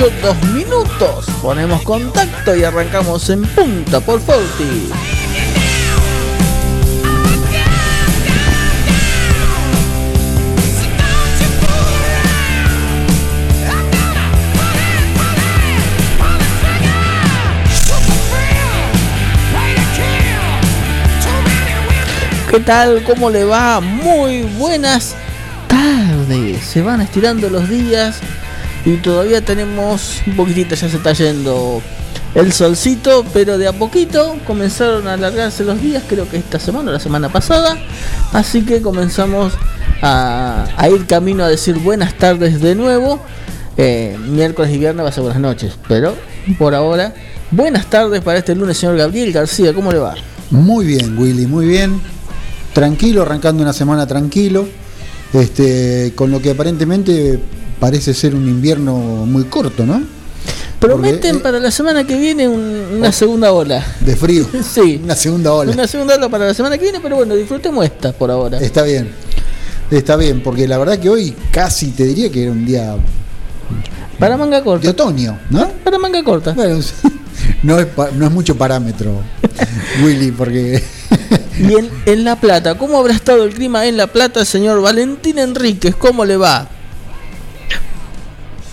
18, 2 minutos. Ponemos contacto y arrancamos en punta por Forti. ¿Qué tal? ¿Cómo le va? Muy buenas tardes. Se van estirando los días y todavía tenemos un poquitito, ya se está yendo el solcito, pero de a poquito comenzaron a alargarse los días, creo que esta semana o la semana pasada, así que comenzamos a, ir camino a decir buenas tardes de nuevo. Eh, miércoles y viernes va a ser buenas noches, pero por ahora, buenas tardes para este lunes, señor Gabriel García, ¿cómo le va? Muy bien, Willy, muy bien. Tranquilo, arrancando una semana tranquilo. Este, con lo que aparentemente parece ser un invierno muy corto, ¿no? Prometen eh, para la semana que viene una oh, segunda ola. De frío. sí. Una segunda ola. Una segunda ola para la semana que viene, pero bueno, disfrutemos esta por ahora. Está bien. Está bien, porque la verdad que hoy casi te diría que era un día. Para manga corta. De otoño, ¿no? Para manga corta. no, es, no es mucho parámetro, Willy, porque. y en, en La Plata, ¿cómo habrá estado el clima en La Plata, señor Valentín Enríquez? ¿Cómo le va?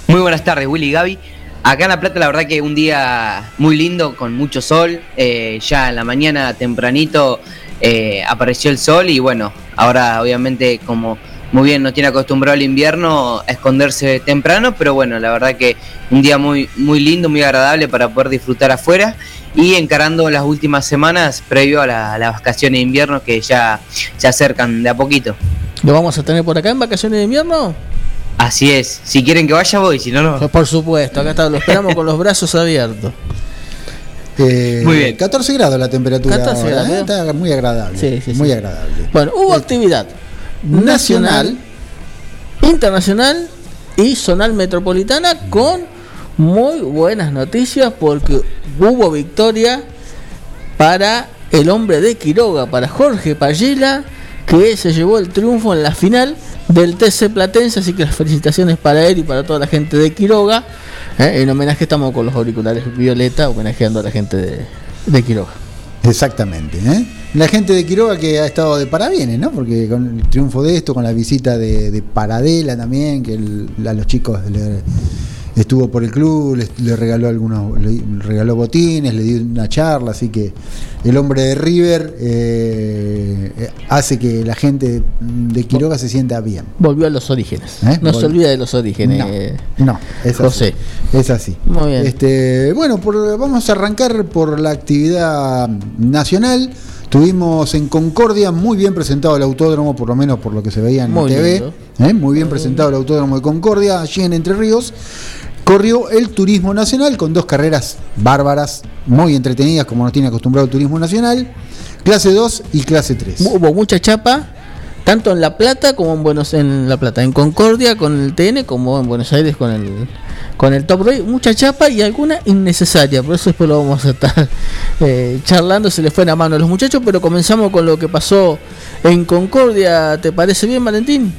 Muy buenas tardes, Willy y Gaby. Acá en La Plata, la verdad que un día muy lindo, con mucho sol. Eh, ya en la mañana tempranito eh, apareció el sol y bueno, ahora obviamente como muy bien no tiene acostumbrado al invierno a esconderse temprano, pero bueno, la verdad que un día muy, muy lindo, muy agradable para poder disfrutar afuera y encarando las últimas semanas previo a, la, las vacaciones de invierno que ya se acercan de a poquito. ¿Lo vamos a tener por acá en vacaciones de invierno? Así es. Si quieren que vaya, voy. Si no, no. Por supuesto. Acá está, lo esperamos con los brazos abiertos. Eh, muy bien. 14 grados la temperatura. 14 grados. ¿eh? Está muy agradable. Sí, sí, muy agradable. Bueno, hubo eh, actividad nacional, internacional y zonal metropolitana con muy buenas noticias porque hubo victoria para el hombre de Quiroga, para Jorge Payela, que se llevó el triunfo en la final del TC Platense, así que las felicitaciones para él y para toda la gente de Quiroga. ¿eh? En homenaje estamos con los auriculares violeta, homenajeando a la gente de, Quiroga. Exactamente, ¿eh? La gente de Quiroga que ha estado de parabienes, ¿no? Porque con el triunfo de esto, con la visita de, Paradela también, que a los chicos estuvo por el club, le, regaló algunos, le regaló botines, le dio una charla, así que el hombre de River eh, hace que la gente de Quiroga se sienta bien. Volvió a los orígenes. ¿Eh? No se olvida de los orígenes. No, es José. Así, es así. Muy bien. Este, bueno, vamos a arrancar por la actividad nacional. Tuvimos en Concordia muy bien presentado el autódromo, por lo menos por lo que se veía en TV. ¿eh? Muy bien presentado el autódromo de Concordia, allí en Entre Ríos corrió el Turismo Nacional con dos carreras bárbaras, muy entretenidas como nos tiene acostumbrado el Turismo Nacional, clase 2 y clase 3. Hubo mucha chapa, tanto en La Plata como en Buenos en La Plata, en Concordia con el TN como en Buenos Aires con el con el Top Race, mucha chapa y alguna innecesaria, por eso después lo vamos a estar eh, charlando, se le fue la mano a los muchachos, pero comenzamos con lo que pasó en Concordia, ¿te parece bien Valentín?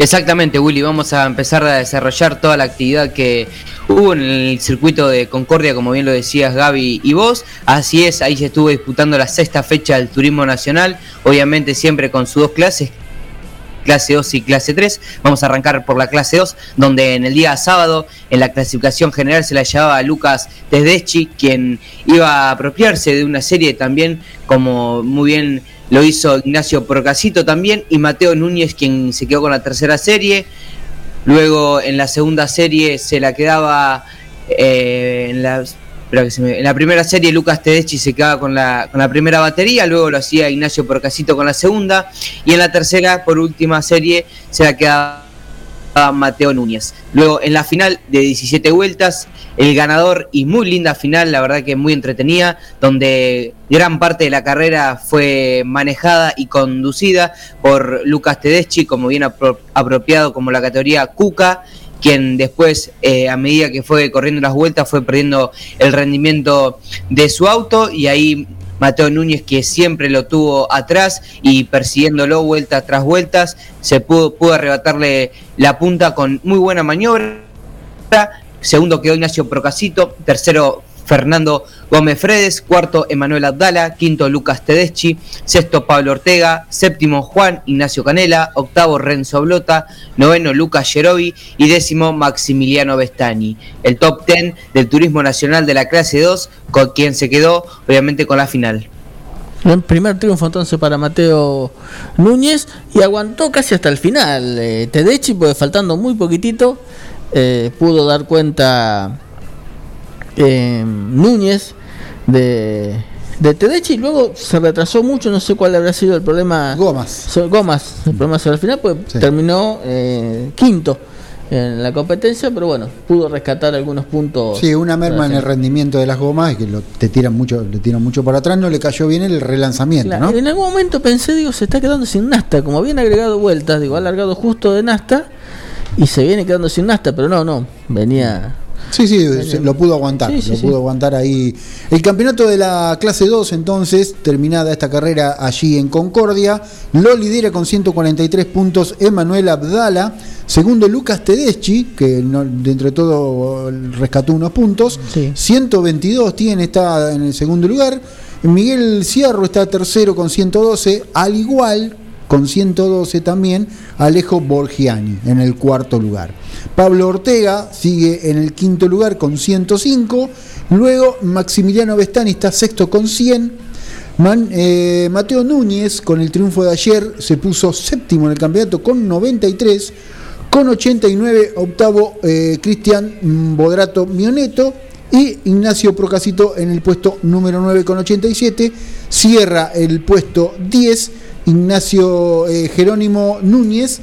Exactamente, Willy. Vamos a empezar a desarrollar toda la actividad que hubo en el circuito de Concordia, como bien lo decías Gaby y vos. Así es, ahí se estuvo disputando la sexta fecha del Turismo Nacional, obviamente siempre con sus dos clases, clase 2 y clase 3. Vamos a arrancar por la clase 2, donde en el día sábado, en la clasificación general, se la llevaba Lucas Tedeschi, quien iba a apropiarse de una serie también, como muy bien lo hizo Ignacio Procasito también, y Mateo Núñez, quien se quedó con la tercera serie. Luego en la segunda serie se la quedaba eh, en la en la primera serie Lucas Tedeschi se quedaba con la, con la primera batería, luego lo hacía Ignacio Porcasito con la segunda, y en la tercera, por última serie, se la quedaba Mateo Núñez. Luego en la final de 17 vueltas, el ganador y muy linda final, la verdad que muy entretenida, donde gran parte de la carrera fue manejada y conducida por Lucas Tedeschi, como bien apropiado como la categoría Cuca, quien después, eh, a medida que fue corriendo las vueltas, fue perdiendo el rendimiento de su auto y ahí Mateo Núñez, que siempre lo tuvo atrás y persiguiéndolo vueltas tras vueltas, se pudo, pudo arrebatarle la punta con muy buena maniobra. Segundo quedó Ignacio Procasito, tercero Fernando Gómez Fredes, cuarto Emanuel Abdala, quinto Lucas Tedeschi, sexto Pablo Ortega, séptimo Juan Ignacio Canela, octavo Renzo Blota, noveno Lucas Gerovi y décimo Maximiliano Bestani. El top ten del turismo nacional de la clase 2, con quien se quedó obviamente con la final. El primer triunfo entonces para Mateo Núñez y aguantó casi hasta el final. Eh, Tedeschi, pues faltando muy poquitito, eh, pudo dar cuenta eh, Núñez de, de Tedechi y luego se retrasó mucho, no sé cuál habrá sido el problema. Gomas. Gomas, el problema al final, pues terminó eh, quinto en la competencia, pero bueno, pudo rescatar algunos puntos. Sí, una merma en el rendimiento de las gomas, que lo, te tiran mucho, le tiran mucho para atrás, no le cayó bien el relanzamiento, En algún momento pensé, digo, se está quedando sin nasta, como habían agregado vueltas, digo, ha alargado justo de nasta y se viene quedando sin nasta, pero no, no, venía Sí, sí, lo pudo aguantar, lo pudo aguantar ahí. El campeonato de la clase 2, entonces, terminada esta carrera allí en Concordia, lo lidera con 143 puntos Emanuel Abdala, segundo Lucas Tedeschi, que no, de todo rescató unos puntos, 122 tiene, está en el segundo lugar. Miguel Cierro está tercero con 112, al igual con 112 también Alejo Borgiani en el cuarto lugar. Pablo Ortega sigue en el quinto lugar con 105, luego Maximiliano Bestani está sexto con 100. Eh, Mateo Núñez, con el triunfo de ayer, se puso séptimo en el campeonato con 93. Con 89, octavo eh, Cristian Bodrato Mioneto. Y Ignacio Procasito en el puesto número 9 con 87. Cierra el puesto 10 Ignacio eh, Jerónimo Núñez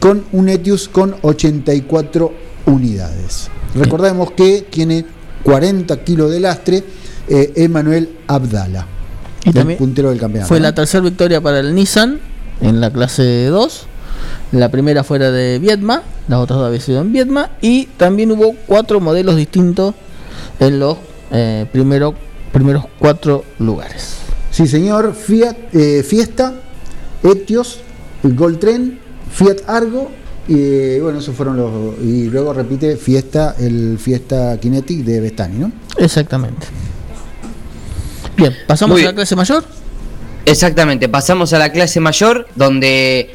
con un Etius con 84 unidades. Recordemos que tiene 40 kilos de lastre eh, Emanuel Abdala, y también puntero del campeonato. Fue la tercera victoria para el Nissan en la clase 2. La primera fuera de Vietma, las otras dos habían sido en Vietma. Y también hubo cuatro modelos distintos en los eh, primeros cuatro lugares. Sí, señor. Fiat, Fiesta, Etios, Tren, Fiat Argo y bueno, esos fueron los y luego repite Fiesta, el Fiesta Kinetic de Bestani, ¿no? Exactamente. Bien, pasamos a la clase mayor. Exactamente, pasamos a la clase mayor donde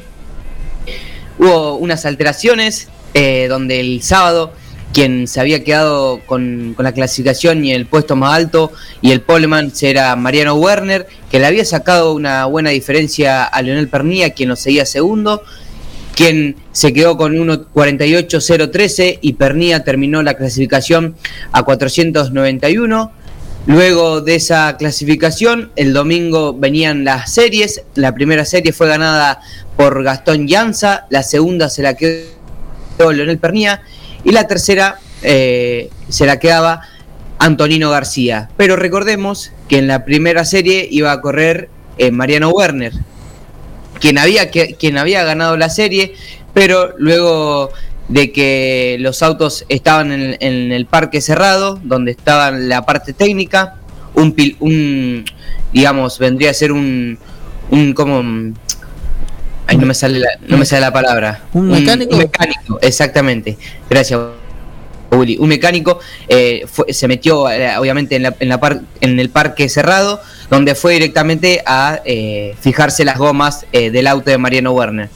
hubo unas alteraciones, eh, donde el sábado quien se había quedado con, la clasificación y el puesto más alto y el poleman era Mariano Werner, que le había sacado una buena diferencia a Leonel Pernilla, quien lo seguía segundo, quien se quedó con 1.48.013 y Pernilla terminó la clasificación a 491. Luego de esa clasificación, el domingo venían las series. La primera serie fue ganada por Gastón Llanza, la segunda se la quedó Leonel Pernilla y la tercera eh, se la quedaba Antonino García. Pero recordemos que en la primera serie iba a correr eh, Mariano Werner, quien había, quien había ganado la serie, pero luego de que los autos estaban en, el parque cerrado, donde estaba la parte técnica, un, un digamos, vendría a ser un, un como Ay, no me sale la, no me sale la palabra. ¿Un mecánico? Un, mecánico, exactamente. Gracias, Uli. Un mecánico eh, se metió, eh, obviamente, en, la, en, la en el parque cerrado, donde fue directamente a eh, fijarse las gomas del auto de Mariano Werner.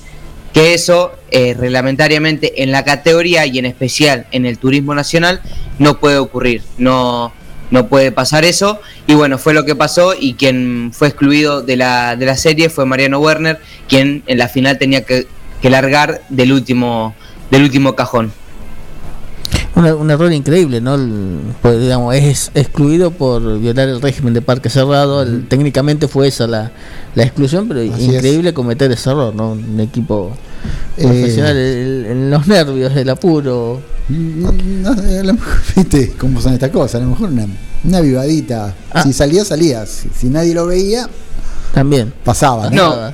que eso eh, reglamentariamente en la categoría y en especial en el turismo nacional no puede ocurrir, no, no puede pasar eso. Y bueno, fue lo que pasó y quien fue excluido de la, de la serie fue Mariano Werner, quien en la final tenía que, que largar del último, del último cajón un error increíble, ¿no? pues, digamos, es excluido por violar el régimen de parque cerrado. técnicamente fue esa la, la exclusión, pero increíble cometer ese error, ¿no? Un equipo eh, profesional en los nervios, el apuro. No, no, ¿Viste cómo son estas cosas? A lo mejor una, una vivadita. Ah. Si salía, salía. Si, nadie lo veía, también pasaba. No.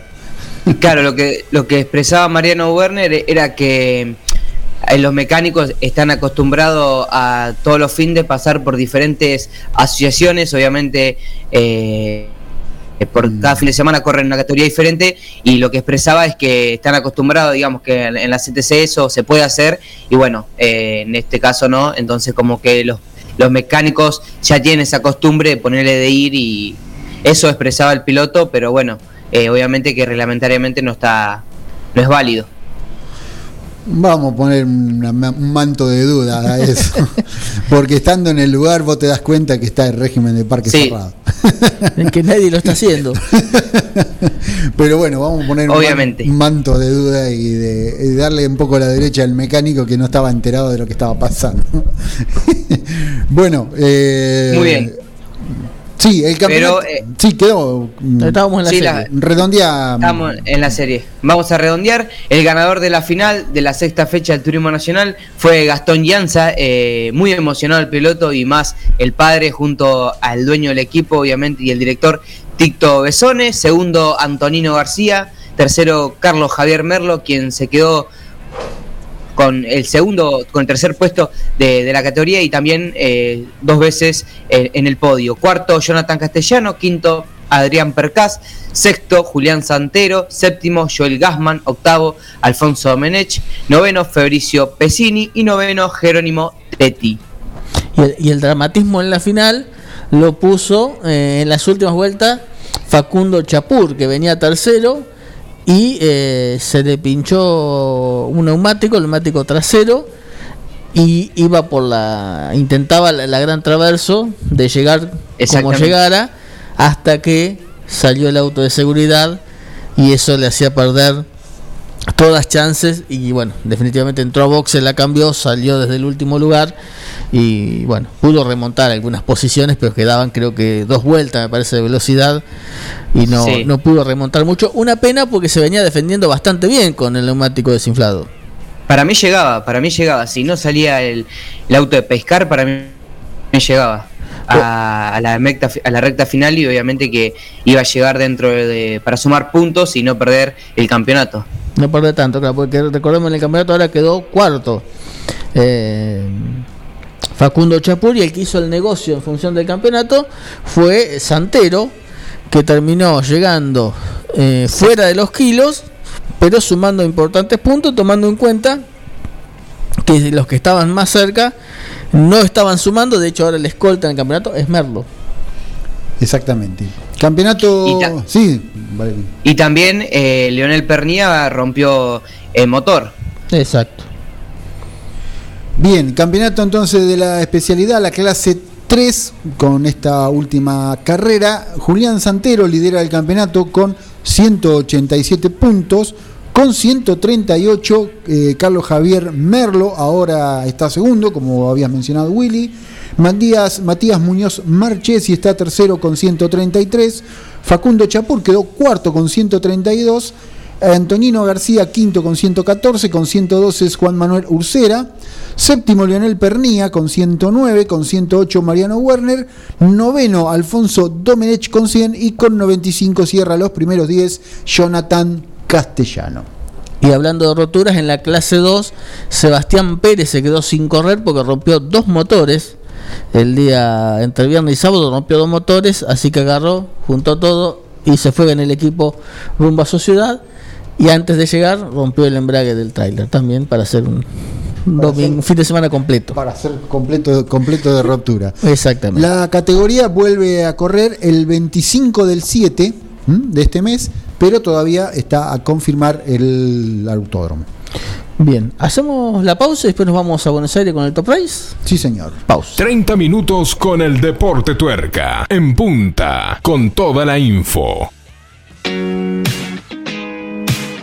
claro, lo que, lo que expresaba Mariano Werner era que eh, los mecánicos están acostumbrados a todos los fines de pasar por diferentes asociaciones, obviamente eh, por mm. cada fin de semana corren una categoría diferente y lo que expresaba es que están acostumbrados, digamos que en la CTC eso se puede hacer y bueno, eh, en este caso no, entonces como que los, los mecánicos ya tienen esa costumbre de ponerle de ir y eso expresaba el piloto, pero bueno, obviamente que reglamentariamente no está, no es válido. Vamos a poner un manto de duda a eso. Porque estando en el lugar vos te das cuenta que está el régimen de parque cerrado. En que nadie lo está haciendo. Pero bueno, vamos a poner un manto de duda y de, darle un poco la derecha al mecánico que no estaba enterado de lo que estaba pasando. bueno, eh, muy bien. Sí, el campeonato. Eh, sí, quedó. Mm, Estábamos en la serie. redondea. Estamos en la serie. Vamos a redondear. El ganador de la final de la sexta fecha del Turismo Nacional fue Gastón Llanza. Eh, muy emocionado el piloto y más el padre, junto al dueño del equipo, obviamente, y el director Ticto Besone. Segundo, Antonino García. Tercero, Carlos Javier Merlo, quien se quedó con el segundo, con el tercer puesto de, la categoría y también eh, dos veces en el podio. Cuarto, Jonathan Castellano. Quinto, Adrián Percás. Sexto, Julián Santero. Séptimo, Joel Gassman. Octavo, Alfonso Domenech. Noveno, Fabricio Pesini. Y noveno, Jerónimo Tetti. Y el, dramatismo en la final lo puso eh, en las últimas vueltas Facundo Chapur, que venía tercero y eh, se le pinchó un neumático, el neumático trasero y iba por la intentaba la, gran traverso de llegar como llegara hasta que salió el auto de seguridad y eso le hacía perder todas chances y bueno, definitivamente entró a boxe, la cambió, salió desde el último lugar y bueno, pudo remontar algunas posiciones, pero quedaban creo que dos vueltas, me parece, de velocidad y no, no pudo remontar mucho. Una pena porque se venía defendiendo bastante bien con el neumático desinflado. Para mí llegaba, para mí llegaba. Si no salía el, auto de pescar, para mí me llegaba. A, la recta, a la recta final y obviamente que iba a llegar dentro de para sumar puntos y no perder el campeonato. No perder tanto, porque recordemos en el campeonato ahora quedó cuarto. Eh, Facundo Chapur y el que hizo el negocio en función del campeonato fue Santero, que terminó llegando eh, fuera de los kilos, pero sumando importantes puntos, tomando en cuenta que los que estaban más cerca no estaban sumando, de hecho ahora el escolta en el campeonato es Merlo. Exactamente. Campeonato. Y sí, Y también eh, Leonel Pernía rompió el motor. Exacto. Bien, campeonato entonces de la especialidad, la clase 3, con esta última carrera. Julián Santero lidera el campeonato con 187 puntos. Con 138, eh, Carlos Javier Merlo ahora está segundo, como habías mencionado Willy. Matías, Matías Muñoz Marchesi está tercero con 133. Facundo Chapur quedó cuarto con 132. Antonino García quinto con 114, con 112 es Juan Manuel Ursera, séptimo Leonel Pernía con 109, con 108 Mariano Werner, noveno Alfonso Domenech con 100 y con 95 cierra los primeros 10 Jonathan Castellano. Y hablando de roturas, en la clase 2, Sebastián Pérez se quedó sin correr porque rompió dos motores. El día entre viernes y sábado rompió dos motores, así que agarró, juntó todo y se fue en el equipo rumbo a su ciudad. Y antes de llegar rompió el embrague del tráiler también para hacer un, fin de semana completo. Para hacer completo, completo de ruptura. Exactamente. La categoría vuelve a correr el 25 del 7 de este mes pero todavía está a confirmar el autódromo. Bien, hacemos la pausa y después nos vamos a Buenos Aires con el Top Race. Sí, señor. Pausa. 30 minutos con el Deporte Tuerca. En punta, con toda la info.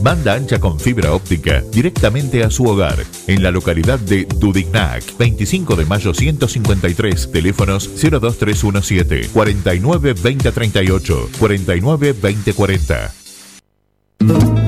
Banda ancha con fibra óptica directamente a su hogar. En la localidad de Dudignac, 25 de mayo 153, teléfonos 02317 49 2038 49 2040.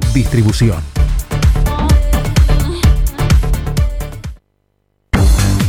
Distribución.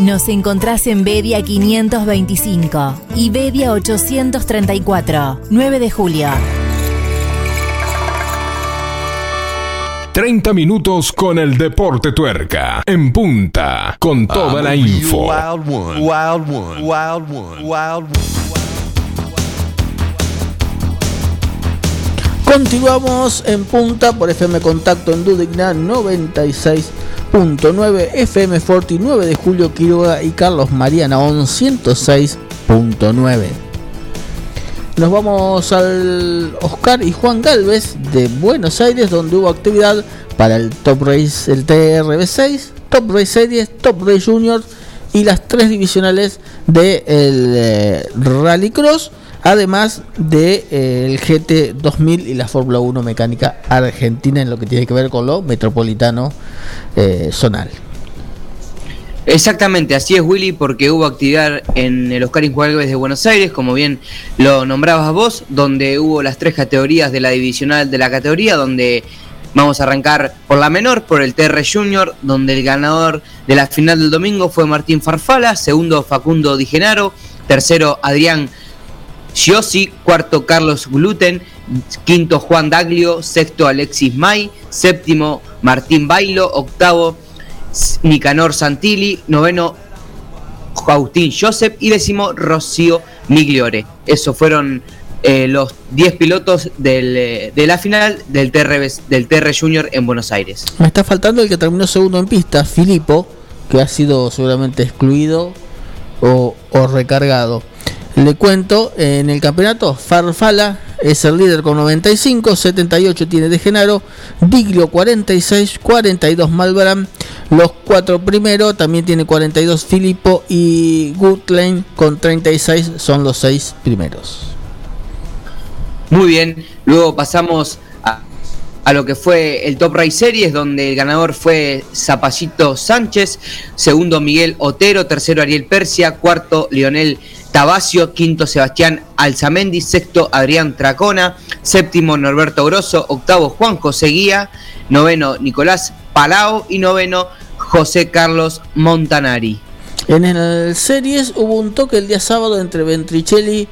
Nos encontrás en Bedia 525 y Bedia 834, 9 de julio. 30 minutos con el deporte tuerca. En punta, con toda la info. Continuamos en punta por FM Contacto en Dudigna 96.9, FM 49 de Julio Quiroga y Carlos Mariana 106.9. Nos vamos al Oscar y Juan Galvez de Buenos Aires donde hubo actividad para el Top Race, el TRB6, Top Race Series, Top Race Junior y las tres divisionales del de Rally Cross además del de, eh, GT 2000 y la Fórmula 1 mecánica argentina en lo que tiene que ver con lo metropolitano eh, zonal. Exactamente, así es Willy, porque hubo actividad en el Oscar Injuárez de Buenos Aires, como bien lo nombrabas vos, donde hubo las tres categorías de la divisional de la categoría, donde vamos a arrancar por la menor, por el TR Junior, donde el ganador de la final del domingo fue Martín Farfala, segundo Facundo Di Genaro, tercero Adrián Giossi, cuarto Carlos Gluten, quinto Juan Daglio, sexto Alexis May, séptimo Martín Bailo, octavo Nicanor Santilli, noveno Agustín Joseph y décimo Rocío Migliore. Esos fueron eh, los 10 pilotos eh, de la final del TR, del TR Junior en Buenos Aires. Me está faltando el que terminó segundo en pista, Filipo, que ha sido seguramente excluido o recargado. Le cuento, en el campeonato, Farfala es el líder con 95, 78 tiene De Genaro, Diglio 46, 42 Malbram, los cuatro primeros también tiene 42 Filippo y Goodlane con 36 son los seis primeros. Muy bien, luego pasamos a, a, lo que fue el Top Race Series, donde el ganador fue Zapallito Sánchez, segundo Miguel Otero, tercero Ariel Persia, cuarto Lionel Tabacio, quinto Sebastián Alzamendi, sexto Adrián Tracona, séptimo Norberto Grosso, octavo Juan José Guía, noveno Nicolás Palao y noveno José Carlos Montanari. En el series hubo un toque el día sábado entre Ventricelli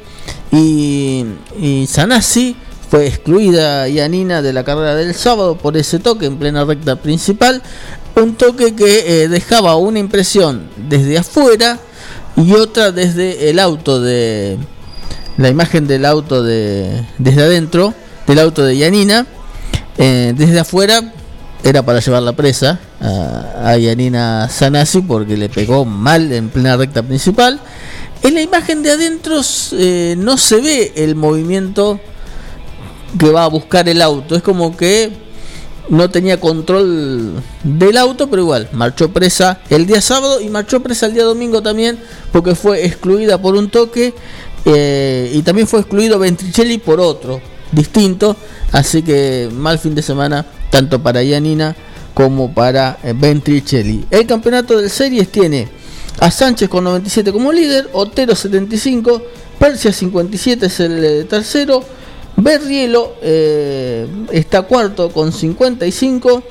y, y Sanasi. Fue excluida Yanina de la carrera del sábado por ese toque en plena recta principal. Un toque que eh, dejaba una impresión desde afuera y otra desde el auto de la imagen del auto de desde adentro del auto de Yanina eh, desde afuera era para llevar la presa a, Yanina Sanasi porque le pegó mal en plena recta principal. En la imagen de adentro eh, no se ve el movimiento que va a buscar el auto es como que no tenía control del auto, pero igual, marchó presa el día sábado y marchó presa el día domingo también, porque fue excluida por un toque eh, y también fue excluido Ventricelli por otro, distinto, así que mal fin de semana, tanto para Yanina como para eh, Ventricelli. El campeonato del series tiene a Sánchez con 97 como líder, Otero 75, Persia 57 es el eh, tercero, Berrielo eh, está cuarto con 55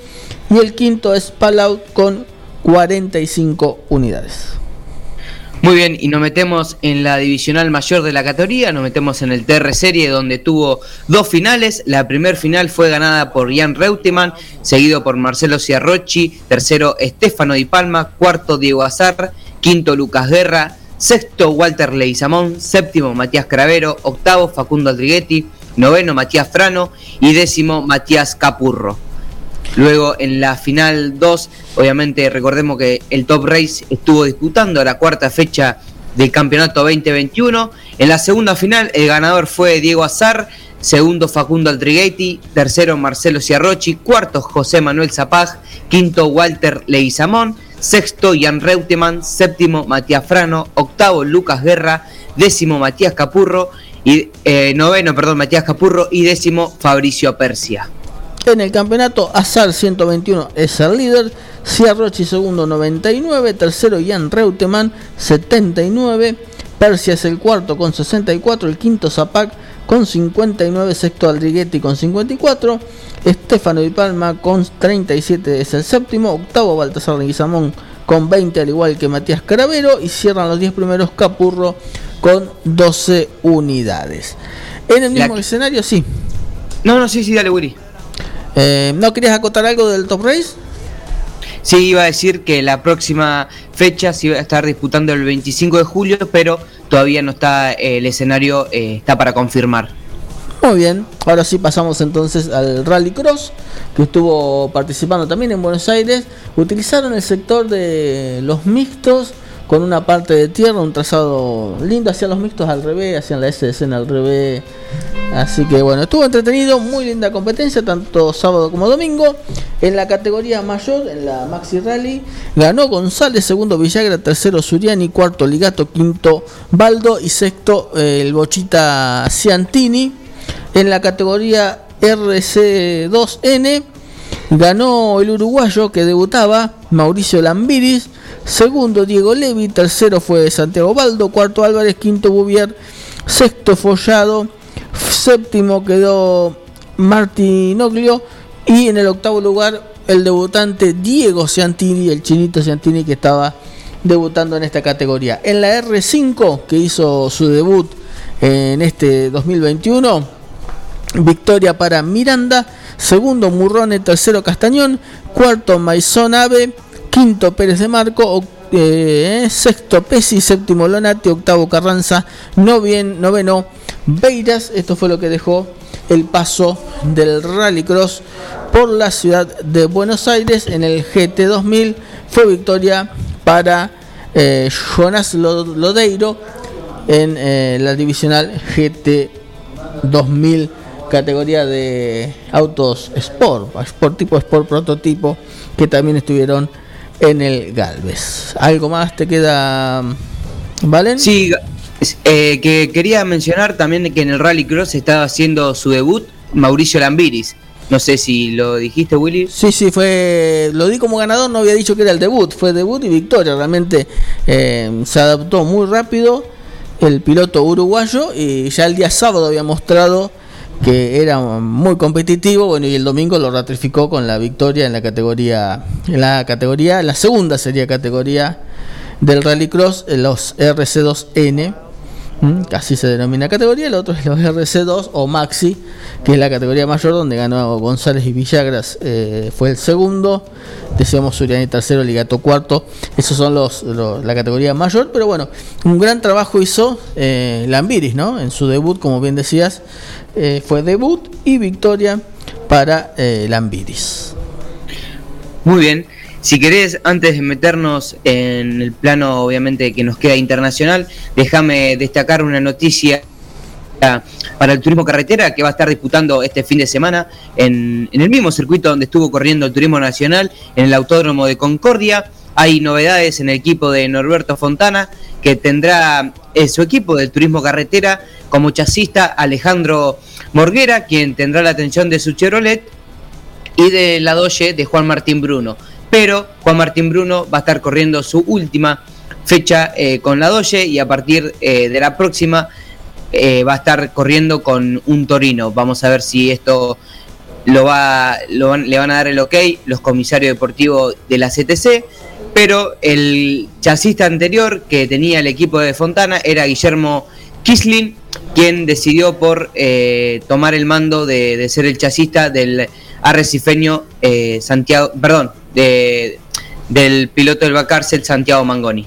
y el quinto es Palau con 45 unidades. Muy bien, y nos metemos en la divisional mayor de la categoría, nos metemos en el TR Serie donde tuvo dos finales. La primer final fue ganada por Jan Reutemann, seguido por Marcelo Ciarrochi, tercero Estefano Di Palma, cuarto Diego Azar, quinto Lucas Guerra, sexto Walter Leizamón, séptimo Matías Cravero, octavo Facundo Aldriguetti, noveno Matías Frano y décimo Matías Capurro. Luego en la final 2, obviamente recordemos que el Top Race estuvo disputando la cuarta fecha del campeonato 2021. En la segunda final el ganador fue Diego Azar, segundo Facundo Aldriguetti, tercero Marcelo Ciarrochi, cuarto José Manuel Zapag, quinto Walter Leizamón, sexto Jan Reutemann, séptimo Matías Frano, octavo Lucas Guerra, décimo Matías Capurro y eh, noveno, perdón, Matías Capurro. Y décimo Fabricio Persia. En el campeonato, Azar 121 es el líder, Ciarrochi segundo 99, tercero Jan Reutemann 79, Persia es el cuarto con 64, el quinto Zapac con 59, sexto Aldriguetti con 54, Estefano Di Palma con 37 es el séptimo, octavo Baltasar Leguizamón con 20 al igual que Matías Caravero. Y cierran los 10 primeros Capurro con 12 unidades. En el mismo escenario, sí. No, no, sí, sí, dale, Willy. Eh, ¿No querías acotar algo del Top Race? Sí, iba a decir que la próxima fecha se iba a estar disputando el 25 de julio, pero todavía no está eh, el escenario, eh, está para confirmar. Muy bien, ahora sí pasamos entonces al Rally Cross, que estuvo participando también en Buenos Aires. Utilizaron el sector de los mixtos con una parte de tierra, un trazado lindo, hacían los mixtos al revés, hacían la SDC al revés. Así que bueno, estuvo entretenido, muy linda competencia, tanto sábado como domingo. En la categoría mayor, en la Maxi Rally, ganó González, segundo Villagra, tercero Suriani, cuarto Ligato, quinto Baldo y sexto eh, el Bochita Ciantini. En la categoría RC2N, ganó el uruguayo que debutaba, Mauricio Lambiris segundo Diego Levi, tercero fue Santiago Baldo, cuarto Álvarez, quinto Bouvier, sexto Follado, séptimo quedó Martinoglio. Y en el octavo lugar el debutante Diego Ciantini, el chinito Ciantini que estaba debutando en esta categoría. En la R5 que hizo su debut en este 2021, victoria para Miranda, segundo Murrone, tercero Castañón, cuarto Maison Ave, quinto Pérez de Marco, eh, sexto Pesi, séptimo Lonati, octavo Carranza, noveno Beiras. Esto fue lo que dejó el paso del Rallycross por la ciudad de Buenos Aires en el GT 2000. Fue victoria para eh, Jonas Lodeiro en eh, la divisional GT 2000 categoría de autos Sport, Sport tipo Sport prototipo que también estuvieron en el Galvez. ¿Algo más te queda, Valen? Sí, eh, que quería mencionar también que en el Rally Cross estaba haciendo su debut Mauricio Lambiris. No sé si lo dijiste, Willy. Sí, sí, fue. Lo di como ganador, no había dicho que era el debut. Fue debut y victoria. Realmente eh, se adaptó muy rápido el piloto uruguayo y ya el día sábado había mostrado que era muy competitivo, bueno, y el domingo lo ratificó con la victoria en la categoría, en la categoría, la segunda sería categoría del Rallycross, los RC2N, casi se denomina categoría, el otro es los RC2 o Maxi, que es la categoría mayor donde ganó González y Villagras, eh, fue el segundo, decíamos Suriani tercero, Ligato cuarto, esos son los, la categoría mayor, pero bueno, un gran trabajo hizo eh, Lambiris, ¿no? En su debut, como bien decías, eh, fue debut y victoria para eh, Lambiris. Muy bien. Si querés, antes de meternos en el plano, obviamente, que nos queda internacional, déjame destacar una noticia para el turismo carretera que va a estar disputando este fin de semana en, el mismo circuito donde estuvo corriendo el turismo nacional, en el Autódromo de Concordia. Hay novedades en el equipo de Norberto Fontana, que tendrá eh, su equipo del turismo carretera como chasista Alejandro Morguera, quien tendrá la atención de su Chevrolet, y de la Doge de Juan Martín Bruno. Pero Juan Martín Bruno va a estar corriendo su última fecha eh, con la Doge y a partir eh, de la próxima va a estar corriendo con un Torino. Vamos a ver si esto lo va, le van a dar el ok los comisarios deportivos de la CTC pero el chasista anterior que tenía el equipo de Fontana era Guillermo Kisling, quien decidió por eh, tomar el mando de, ser el chasista del arrecifeño eh, Santiago, perdón, del piloto del Bacárcel Santiago Mangoni.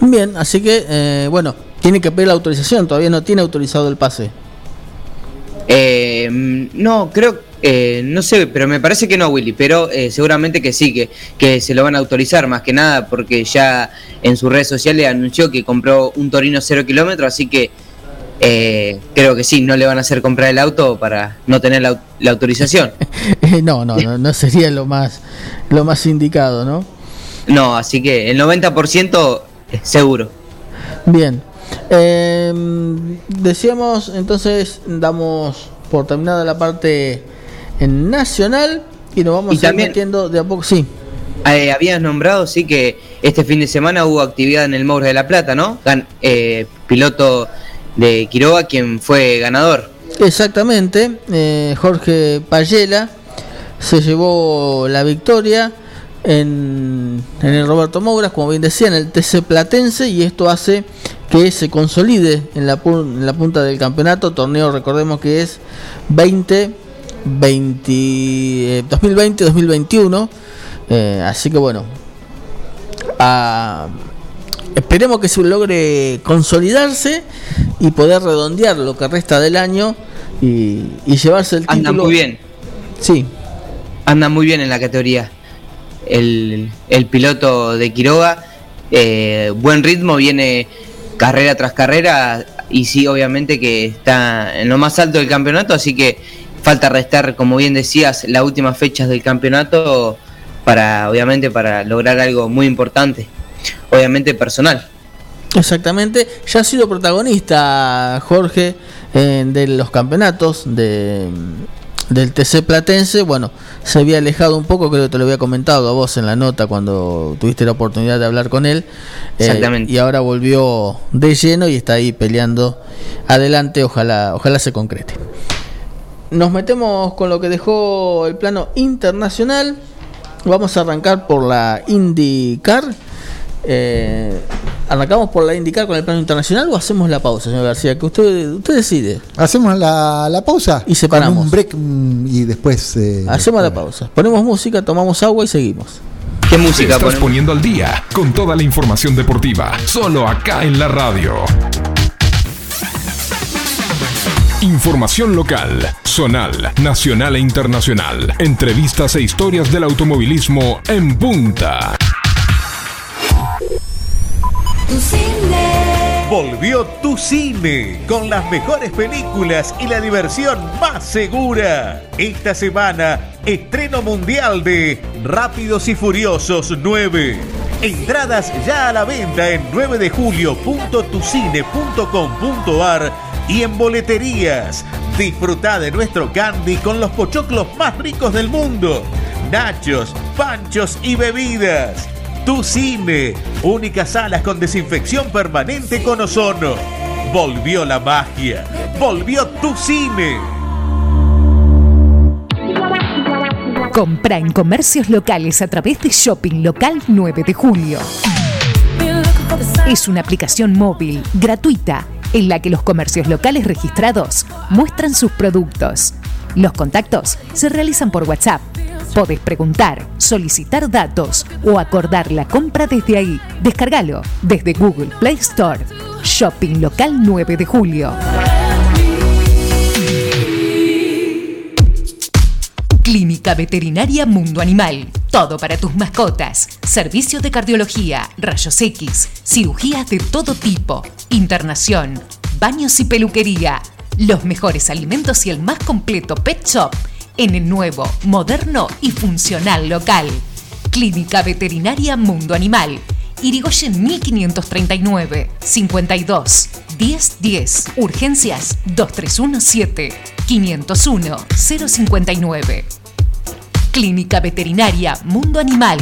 Bien, así que, eh, bueno, tiene que pedir la autorización, todavía no tiene autorizado el pase. Eh, no, creo, eh, no sé, pero me parece que no, Willy, pero eh, seguramente que sí, que, que se lo van a autorizar, más que nada porque ya en sus redes sociales anunció que compró un Torino cero kilómetros, así que eh, creo que sí, no le van a hacer comprar el auto para no tener la, la autorización. no, no, no, no sería lo más, lo más indicado, ¿no? No, así que el 90% seguro. Bien. Eh, decíamos, entonces, damos por terminada la parte en nacional y nos vamos Y a ir metiendo de a poco. Sí, Eh, habías nombrado, sí, que este fin de semana hubo actividad en el Moura de la Plata, ¿no? Gan- eh, piloto de Quiroga, quien fue ganador. exactamente. Eh, Jorge Payela se llevó la victoria en, en el Roberto Mouras, como bien decía, en el TC Platense, y esto hace que se consolide en la, punta del campeonato. Torneo, recordemos que es 20, 20, eh, 2020-2021. Eh, así que bueno, a- esperemos que se logre consolidarse y poder redondear lo que resta del año y, y llevarse el Anda título. muy bien, Sí, anda muy bien en la categoría. El, el piloto de Quiroga, eh, buen ritmo, viene carrera tras carrera y sí, obviamente que está en lo más alto del campeonato, así que falta restar, como bien decías, las últimas fechas del campeonato para, obviamente, para lograr algo muy importante, obviamente personal. exactamente. Ya ha sido protagonista Jorge eh, de los campeonatos de, del TC Platense. Bueno, se había alejado un poco, creo que te lo había comentado a vos en la nota cuando tuviste la oportunidad de hablar con él. Eh, Exactamente. y ahora volvió de lleno y está ahí peleando adelante. Ojalá, ojalá se concrete. Nos metemos con lo que dejó el plano internacional. Vamos a arrancar por la IndyCar. Eh, ¿Arrancamos por la IndyCar con el plano internacional o hacemos la pausa, señor García? Que usted, usted decide. Hacemos la, la pausa Y separamos. con un break mm, y después. eh, Hacemos la pausa. Ponemos música, tomamos agua y seguimos. ¿Qué Te música estás ponemos? poniendo al día con toda la información deportiva, solo acá en la radio. Información local, zonal, nacional e internacional. Entrevistas e historias del automovilismo en punta. Volvió tu cine con las mejores películas y la diversión más segura. Esta semana, estreno mundial de Rápidos y Furiosos 9. Entradas ya a la venta en 9 de julio.tucine.com.ar y en boleterías. Disfruta de nuestro candy con los pochoclos más ricos del mundo. Nachos, panchos y bebidas. Tu Cine, únicas salas con desinfección permanente con ozono. Volvió la magia, volvió Tu Cine. Compra en comercios locales a través de Shopping Local 9 de Julio. Es una aplicación móvil gratuita en la que los comercios locales registrados muestran sus productos. Los contactos se realizan por WhatsApp. Podés preguntar, solicitar datos o acordar la compra desde ahí. Descárgalo desde Google Play Store. Shopping Local 9 de Julio. Clínica Veterinaria Mundo Animal. Todo para tus mascotas. Servicios de cardiología, rayos X, cirugías de todo tipo, internación, baños y peluquería. Los mejores alimentos y el más completo pet shop en el nuevo, moderno y funcional local. Clínica Veterinaria Mundo Animal. Irigoyen 1539 52 1010 Urgencias 2317 501 059 Clínica Veterinaria Mundo Animal.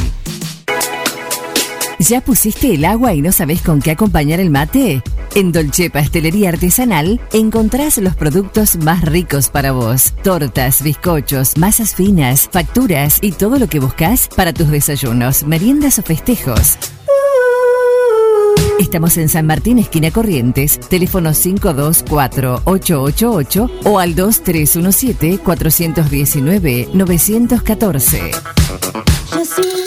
¿Ya pusiste el agua y no sabes con qué acompañar el mate? En Dolce Pastelería Artesanal encontrás los productos más ricos para vos. Tortas, bizcochos, masas finas, facturas y todo lo que buscas para tus desayunos, meriendas o festejos. Estamos en San Martín, esquina Corrientes, teléfono 524-888 o al 2317-419-914.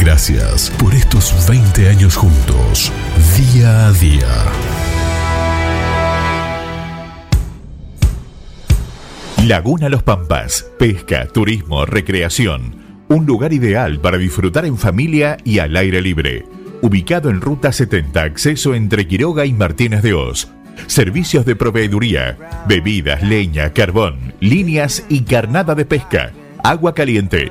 Gracias por estos 20 años juntos, día a día. Laguna Los Pampas, pesca, turismo, recreación. Un lugar ideal para disfrutar en familia y al aire libre. Ubicado en Ruta 70, acceso entre Quiroga y Martínez de Oz. Servicios de proveeduría, bebidas, leña, carbón, líneas y carnada de pesca, agua caliente,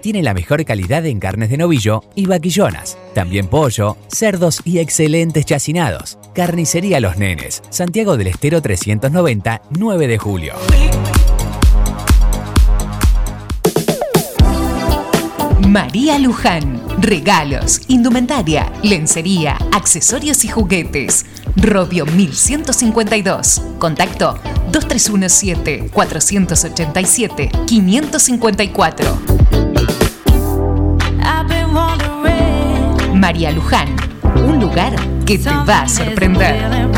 Tiene la mejor calidad en carnes de novillo y vaquillonas. También pollo, cerdos y excelentes chacinados. Carnicería Los Nenes, Santiago del Estero 390, 9 de julio. María Luján. Regalos, indumentaria, lencería, accesorios y juguetes. Robio 1152. Contacto 2317 487 554. María Luján. Un lugar que te va a sorprender.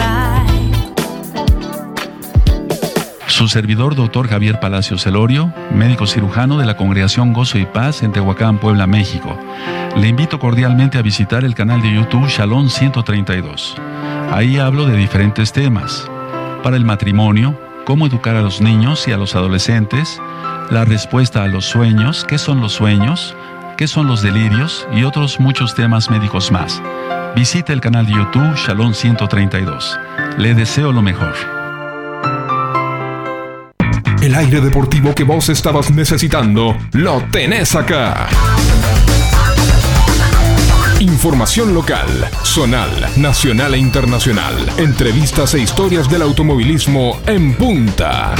Su servidor, doctor Javier Palacios Celorio, médico cirujano de la Congregación Gozo y Paz en Tehuacán, Puebla, México. Le invito cordialmente a visitar el canal de YouTube Shalom 132. Ahí hablo de diferentes temas. Para el matrimonio, cómo educar a los niños y a los adolescentes, la respuesta a los sueños, qué son los sueños, qué son los delirios y otros muchos temas médicos más. Visite el canal de YouTube Shalom 132. Le deseo lo mejor. El aire deportivo que vos estabas necesitando, lo tenés acá. Información local, zonal, nacional e internacional. Entrevistas e historias del automovilismo en punta.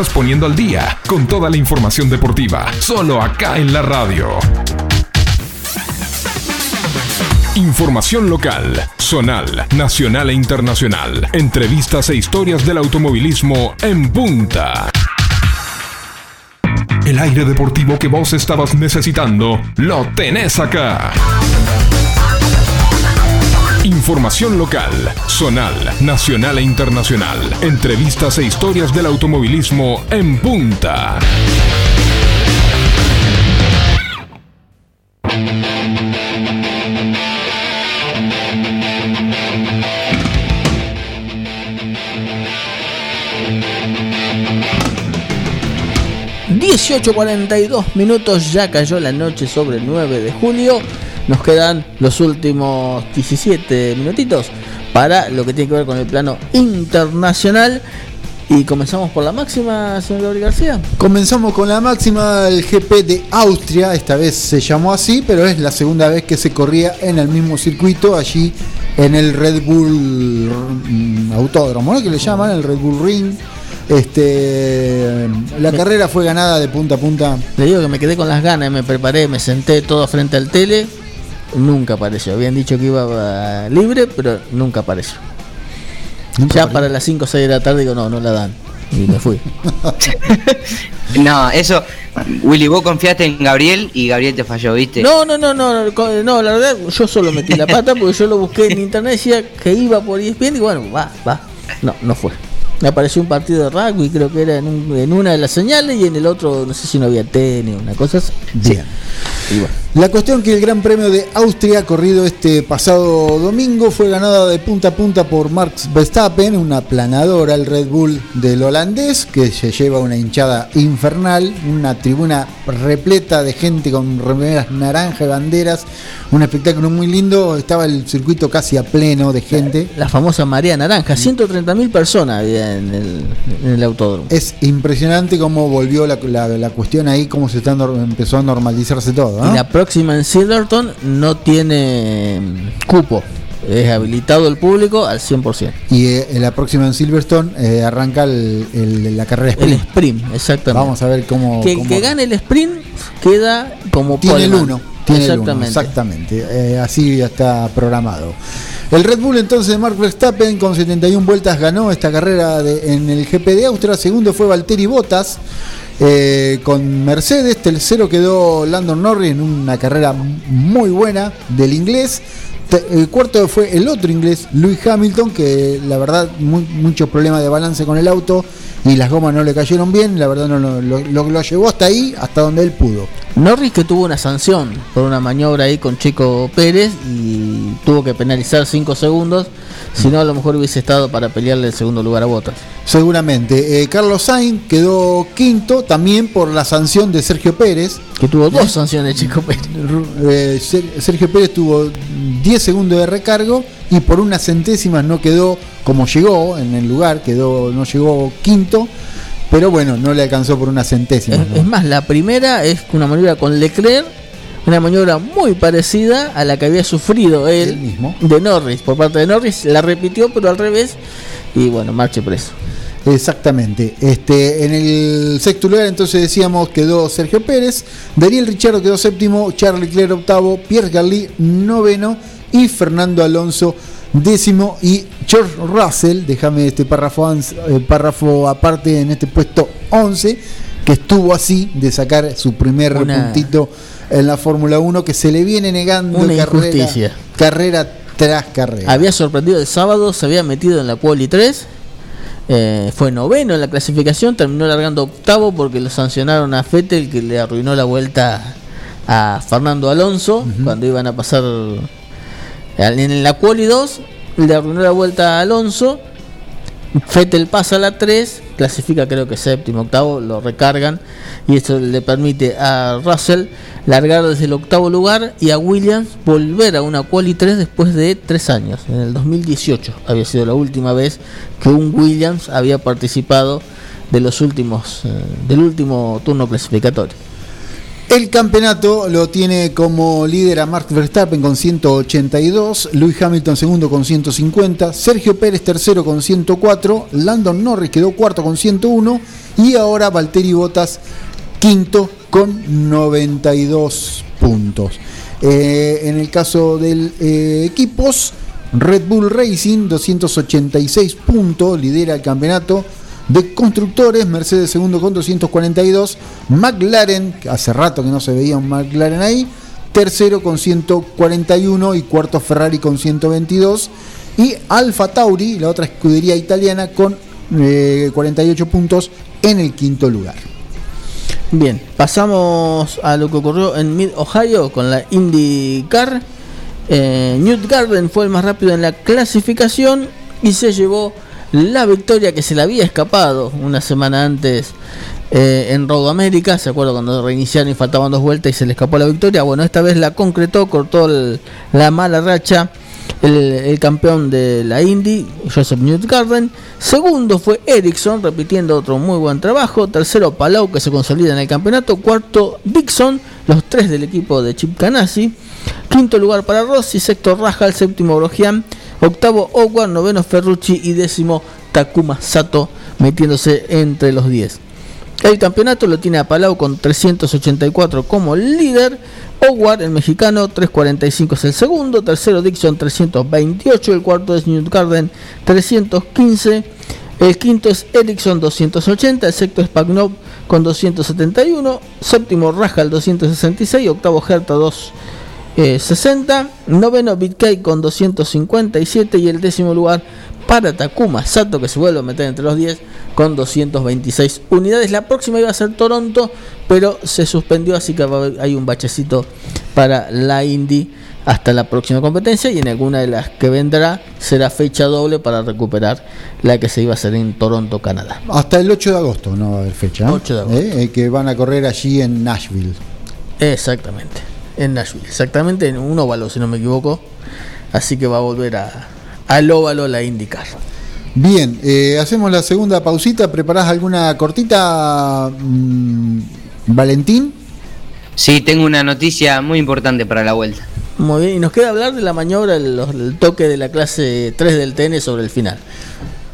Estás poniendo al día con toda la información deportiva, solo acá en la radio. Información local, zonal, nacional e internacional. Entrevistas e historias del automovilismo en punta. El aire deportivo que vos estabas necesitando, lo tenés acá. Información local, zonal, nacional e internacional. Entrevistas e historias del automovilismo en punta. 18.42 minutos, ya cayó la noche sobre el 9 de julio. Nos quedan los últimos 17 minutitos para lo que tiene que ver con el plano internacional. Y comenzamos por la máxima, señor Gabriel García. Comenzamos con la máxima del GP de Austria, esta vez se llamó así, pero es la segunda vez que se corría en el mismo circuito, allí en el Red Bull mm, Autódromo, ¿no? que le llaman el Red Bull Ring. Este, la carrera fue ganada de punta a punta. Le digo que me quedé con las ganas, me preparé, me senté todo frente al tele. Nunca apareció. Habían dicho que iba libre, pero nunca apareció. ya para las 5 o 6 de la tarde digo, no, no la dan. Y me fui. no, eso, Willy, vos confiaste en Gabriel y Gabriel te falló, ¿viste? No, no, no, no, no, la verdad, yo solo metí la pata porque yo lo busqué en internet, decía que iba por ESPN y bueno, va, va. No, no fue. Me apareció un partido de rugby, creo que era en, una de las señales y en el otro, no sé si no había tenis, una cosa así. La cuestión que el Gran Premio de Austria, corrido este pasado domingo, fue ganada de punta a punta por Max Verstappen, una planadora, el Red Bull del holandés, que se lleva una hinchada infernal, una tribuna repleta de gente con remeras naranja y banderas, un espectáculo muy lindo, estaba el circuito casi a pleno de gente. La famosa María Naranja, 130 mil personas había en el, autódromo. Es impresionante cómo volvió la, cuestión ahí, cómo se está, empezó a normalizarse todo. Y la próxima en Silverton no tiene mm, cupo. Es habilitado el público al 100%. Y eh, la próxima en Silverstone eh, arranca la carrera sprint. El sprint, exactamente. Vamos a ver cómo. Que, que gane el sprint queda como Tiene el 1 exactamente. exactamente. Eh, así ya está programado. El Red Bull entonces de Mark Verstappen con 71 vueltas ganó esta carrera en el GP de Austria. Segundo fue Valtteri Bottas eh, con Mercedes. Tercero quedó Landon Norris en una carrera muy buena del inglés. El cuarto fue el otro inglés, Lewis Hamilton, que la verdad mucho problema de balance con el auto y las gomas no le cayeron bien, la verdad no lo, lo, llevó hasta ahí, hasta donde él pudo. Norris que tuvo una sanción por una maniobra ahí con Chico Pérez y tuvo que penalizar 5 segundos si no, a lo mejor hubiese estado para pelearle el segundo lugar a Botas. Seguramente. Eh, Carlos Sainz quedó quinto también por la sanción de Sergio Pérez. Que tuvo dos sanciones, Chico Pérez. Eh, Sergio Pérez tuvo 10 segundos de recargo y por unas centésimas no quedó como llegó en el lugar, quedó, no llegó quinto. Pero bueno, no le alcanzó por una centésima. Es, más, la primera es una maniobra con Leclerc una maniobra muy parecida a la que había sufrido él mismo. de Norris, por parte de Norris, la repitió pero al revés y bueno, marche preso. Exactamente. Este, en el sexto lugar entonces decíamos quedó Sergio Pérez, Daniel Richardo quedó séptimo, Charlie Leclerc octavo, Pierre Gasly noveno y Fernando Alonso décimo y George Russell, déjame este párrafo, eh, párrafo aparte en este puesto 11, que estuvo así de sacar su primer puntito en la Fórmula 1 que se le viene negando una injusticia. carrera tras carrera. Había sorprendido el sábado, se había metido en la Quali 3, eh, fue noveno en la clasificación, terminó largando octavo porque lo sancionaron a Fettel que le arruinó la vuelta a Fernando Alonso cuando iban a pasar en la Quali 2, le arruinó la vuelta a Alonso. Fettel pasa a la 3, clasifica creo que séptimo, octavo, lo recargan y esto le permite a Russell largar desde el octavo lugar y a Williams volver a una quali 3 después de tres años. En el 2018 había sido la última vez que un Williams había participado de los últimos, eh, del último turno clasificatorio. El campeonato lo tiene como líder a Mark Verstappen con 182, Lewis Hamilton segundo con 150, Sergio Pérez tercero con 104, Landon Norris quedó cuarto con 101 y ahora Valtteri Bottas quinto con 92 puntos. Eh, en el caso del eh, equipos, Red Bull Racing 286 puntos, lidera el campeonato de constructores, Mercedes segundo con 242, McLaren, hace rato que no se veía un McLaren ahí, tercero con 141 y cuarto Ferrari con 122 y Alfa Tauri, la otra escudería italiana, con 48 eh, puntos en el quinto lugar. Bien, pasamos a lo que ocurrió en Mid Ohio con la IndyCar. Eh, Newt Garden fue el más rápido en la clasificación y se llevó la victoria que se le había escapado una semana antes eh, en Road America. ¿Se acuerda cuando reiniciaron y faltaban dos vueltas y se le escapó la victoria? Bueno, esta vez la concretó, cortó la mala racha. El, campeón de la Indy, Joseph Newgarden. Segundo fue Ericsson, repitiendo otro muy buen trabajo. Tercero, Palau, que se consolida en el campeonato. Cuarto, Dixon, los tres del equipo de Chip Ganassi. Quinto lugar para Rossi. Sexto, Rajal. Séptimo, Brogian octavo Owa, noveno Ferrucci y décimo Takuma Sato metiéndose entre los 10. El campeonato lo tiene a con 384 como líder. Howard, el mexicano, 345 es el segundo. Tercero Dixon, 328. El cuarto es Newt Garden, 315. El quinto es Ericsson, 280. El sexto es Pagnov con 271. Séptimo Rajal, 266. Octavo Herta, 2. 60, eh, noveno Bitcay con 257 y el décimo lugar para Takuma Sato que se vuelve a meter entre los 10 con 226 unidades. La próxima iba a ser Toronto, pero se suspendió, así que hay un bachecito para la Indy hasta la próxima competencia y en alguna de las que vendrá será fecha doble para recuperar la que se iba a hacer en Toronto, Canadá. Hasta el 8 de agosto no va a haber fecha. 8 de agosto. ¿Eh? que van a correr allí en Nashville. Exactamente en Nashville. Exactamente en un óvalo, si no me equivoco. Así que va a volver a, al óvalo la indicar. Bien, eh, hacemos la segunda pausita. ¿Preparás alguna cortita, mm, Valentín? Sí, tengo una noticia muy importante para la vuelta. Muy bien, y nos queda hablar de la maniobra, el, toque de la clase 3 del TN sobre el final.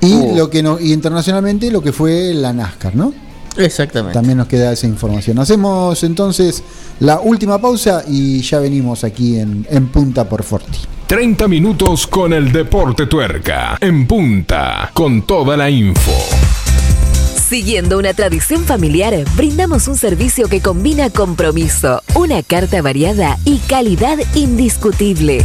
Y, uh. lo que no, y internacionalmente lo que fue la NASCAR, ¿no? Exactamente. También nos queda esa información. Hacemos entonces la última pausa y ya venimos aquí en, en Punta por Forti. 30 minutos con el deporte tuerca. En punta, con toda la info. Siguiendo una tradición familiar, brindamos un servicio que combina compromiso, una carta variada y calidad indiscutible.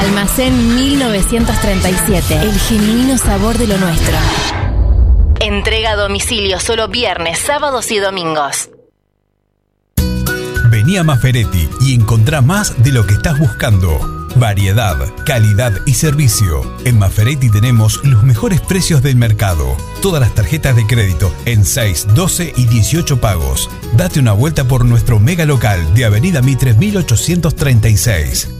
Almacén 1937. El genuino sabor de lo nuestro. Entrega a domicilio solo viernes, sábados y domingos. Vení a Maferetti y encontrá más de lo que estás buscando. Variedad, calidad y servicio. En Maferetti tenemos los mejores precios del mercado. Todas las tarjetas de crédito en 6, 12 y 18 pagos. Date una vuelta por nuestro mega local de Avenida Mitre 1836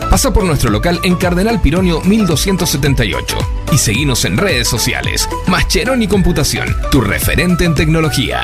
Pasa por nuestro local en Cardenal Pironio 1278 y seguinos en redes sociales. Mascheroni Computación, tu referente en tecnología.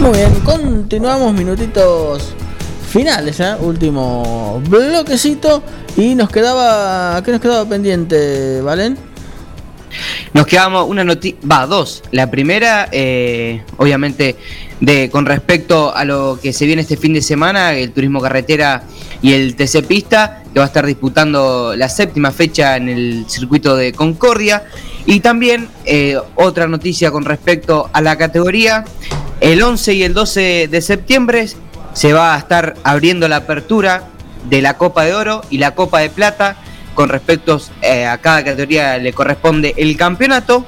Muy bien, continuamos minutitos finales, ¿eh? último bloquecito y nos quedaba, ¿qué nos quedaba pendiente, Valen? Nos quedamos una noticia, va, dos. La primera, eh, obviamente, de con respecto a lo que se viene este fin de semana, el turismo carretera y el TC Pista, que va a estar disputando la séptima fecha en el circuito de Concordia. Y también eh, otra noticia con respecto a la categoría, el 11 y el 12 de septiembre se va a estar abriendo la apertura de la Copa de Oro y la Copa de Plata. Con respecto eh, a cada categoría le corresponde el campeonato.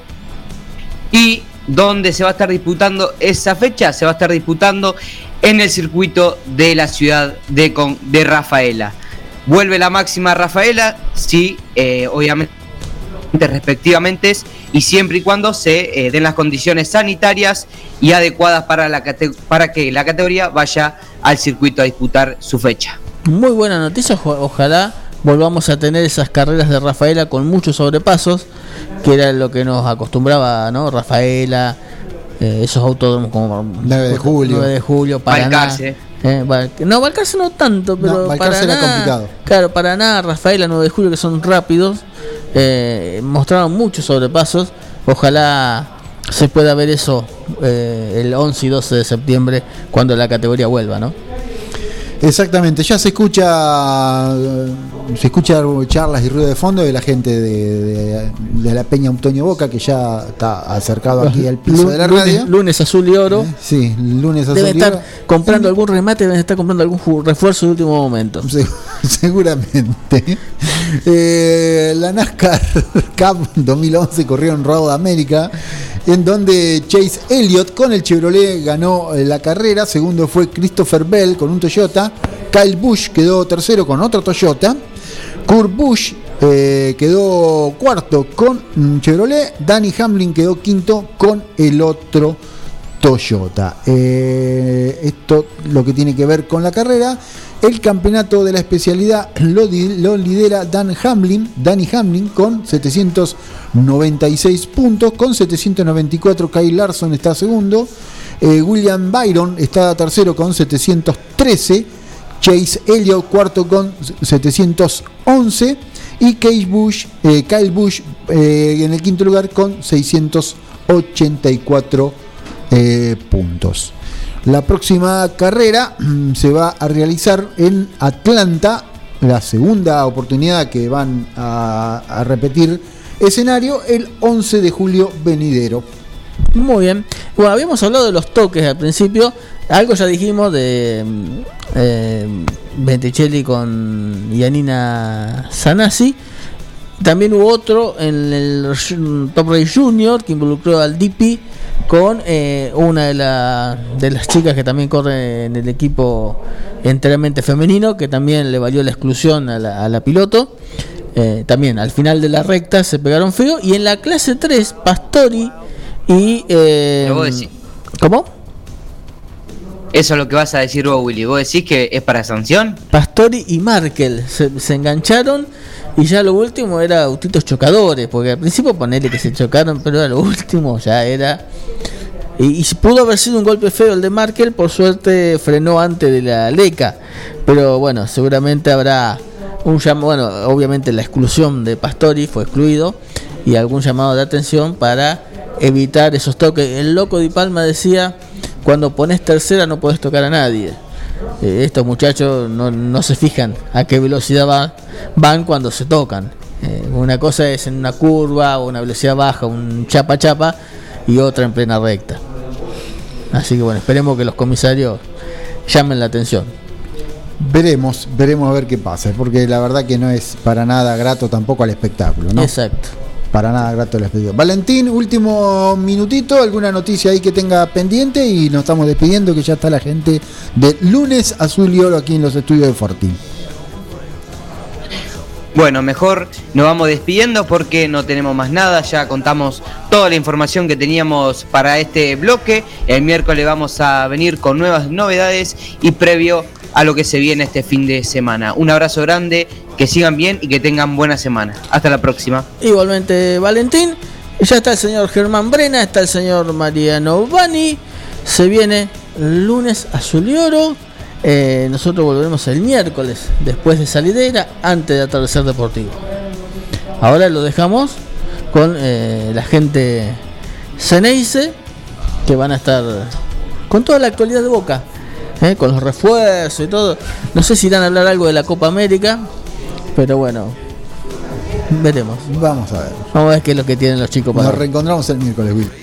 Y donde se va a estar disputando esa fecha, se va a estar disputando en el circuito de la ciudad de, de Rafaela. Vuelve la máxima Rafaela, sí, eh, obviamente respectivamente y siempre y cuando se eh, den las condiciones sanitarias y adecuadas para, la para que la categoría vaya al circuito a disputar su fecha. Muy buena noticia, ojalá volvamos a tener esas carreras de Rafaela con muchos sobrepasos, que era lo que nos acostumbraba, ¿no? Rafaela, eh, esos autódromos como 9 de julio, 9 de julio, Paraná. Eh, no, Balcarce no tanto, pero no, para era complicado. Claro, Paraná, Rafaela, 9 de julio, que son rápidos eh, mostraron muchos sobrepasos. Ojalá se pueda ver eso eh, el 11 y 12 de septiembre cuando la categoría vuelva, ¿no? Exactamente, ya se escucha se escucha charlas y ruido de fondo de la gente de, la Peña Antonio Boca que ya está acercado aquí al piso de la radio. Lunes azul y oro. Eh, sí, lunes azul debe estar comprando algún remate, deben estar comprando algún refuerzo de último momento. seguramente. Eh, la NASCAR Cup 2011 corrió en Road América en donde Chase Elliott con el Chevrolet ganó eh, la carrera, segundo fue Christopher Bell con un Toyota, Kyle Busch quedó tercero con otro Toyota, Kurt Busch eh, quedó cuarto con un Chevrolet, Danny Hamlin quedó quinto con el otro Toyota. Eh, esto lo que tiene que ver con la carrera. El campeonato de la especialidad lo, lidera Dan Hamlin, Danny Hamlin con 796 puntos, con 794 Kyle Larson está segundo, eh, William Byron está tercero con 713, Chase Elliott cuarto con 711 y Kyle Bush, eh, Kyle Bush eh, en el quinto lugar con 684 puntos. La próxima carrera mm, se va a realizar en Atlanta, la segunda oportunidad que van a, repetir escenario el 11 de julio venidero. Muy bien. Bueno, habíamos hablado de los toques al principio. Algo ya dijimos de mm, eh, Venticelli con Yanina Sanasi. También hubo otro en el Top Race Junior que involucró al DP con eh, una de, de, las chicas que también corre en el equipo enteramente femenino, que también le valió la exclusión a la, piloto. Eh, también al final de la recta se pegaron feo. Y en la clase 3, Pastori y... Eh, ¿Cómo? Eso es lo que vas a decir vos, Willy. ¿Vos decís que es para sanción? Pastori y Markel se, se engancharon y ya lo último era autitos chocadores, porque al principio ponerle que se chocaron, pero lo último ya era... Y, pudo haber sido un golpe feo el de Markel, por suerte frenó antes de la LECA, pero bueno, seguramente habrá un llamado, bueno, obviamente la exclusión de Pastori fue excluido y algún llamado de atención para evitar esos toques. El loco de Palma decía, cuando pones tercera no puedes tocar a nadie. Eh, estos muchachos no, no, se fijan a qué velocidad va, van cuando se tocan. Eh, una cosa es en una curva o una velocidad baja, un chapa chapa, y otra en plena recta. Así que bueno, esperemos que los comisarios llamen la atención. Veremos, veremos a ver qué pasa, porque la verdad que no es para nada grato tampoco al espectáculo, ¿no? Exacto. Para nada grato les pedido. Valentín, último minutito, alguna noticia ahí que tenga pendiente y nos estamos despidiendo que ya está la gente de lunes azul y oro aquí en los estudios de Fortín. Bueno, mejor nos vamos despidiendo porque no tenemos más nada, ya contamos toda la información que teníamos para este bloque. El miércoles vamos a venir con nuevas novedades y previo a lo que se viene este fin de semana. Un abrazo grande, que sigan bien y que tengan buena semana. Hasta la próxima. Igualmente, Valentín. Ya está el señor Germán Brena, está el señor Mariano Bani. Se viene lunes azul y oro. Eh, nosotros volveremos el miércoles después de salidera, antes de atardecer deportivo. Ahora lo dejamos con eh, la gente Ceneice, que van a estar con toda la actualidad de Boca. ¿eh? con los refuerzos y todo. No sé si irán a hablar algo de la Copa América, pero bueno, veremos. Vamos a ver. Vamos a ver qué es lo que tienen los chicos para. Nos reencontramos el miércoles, Will.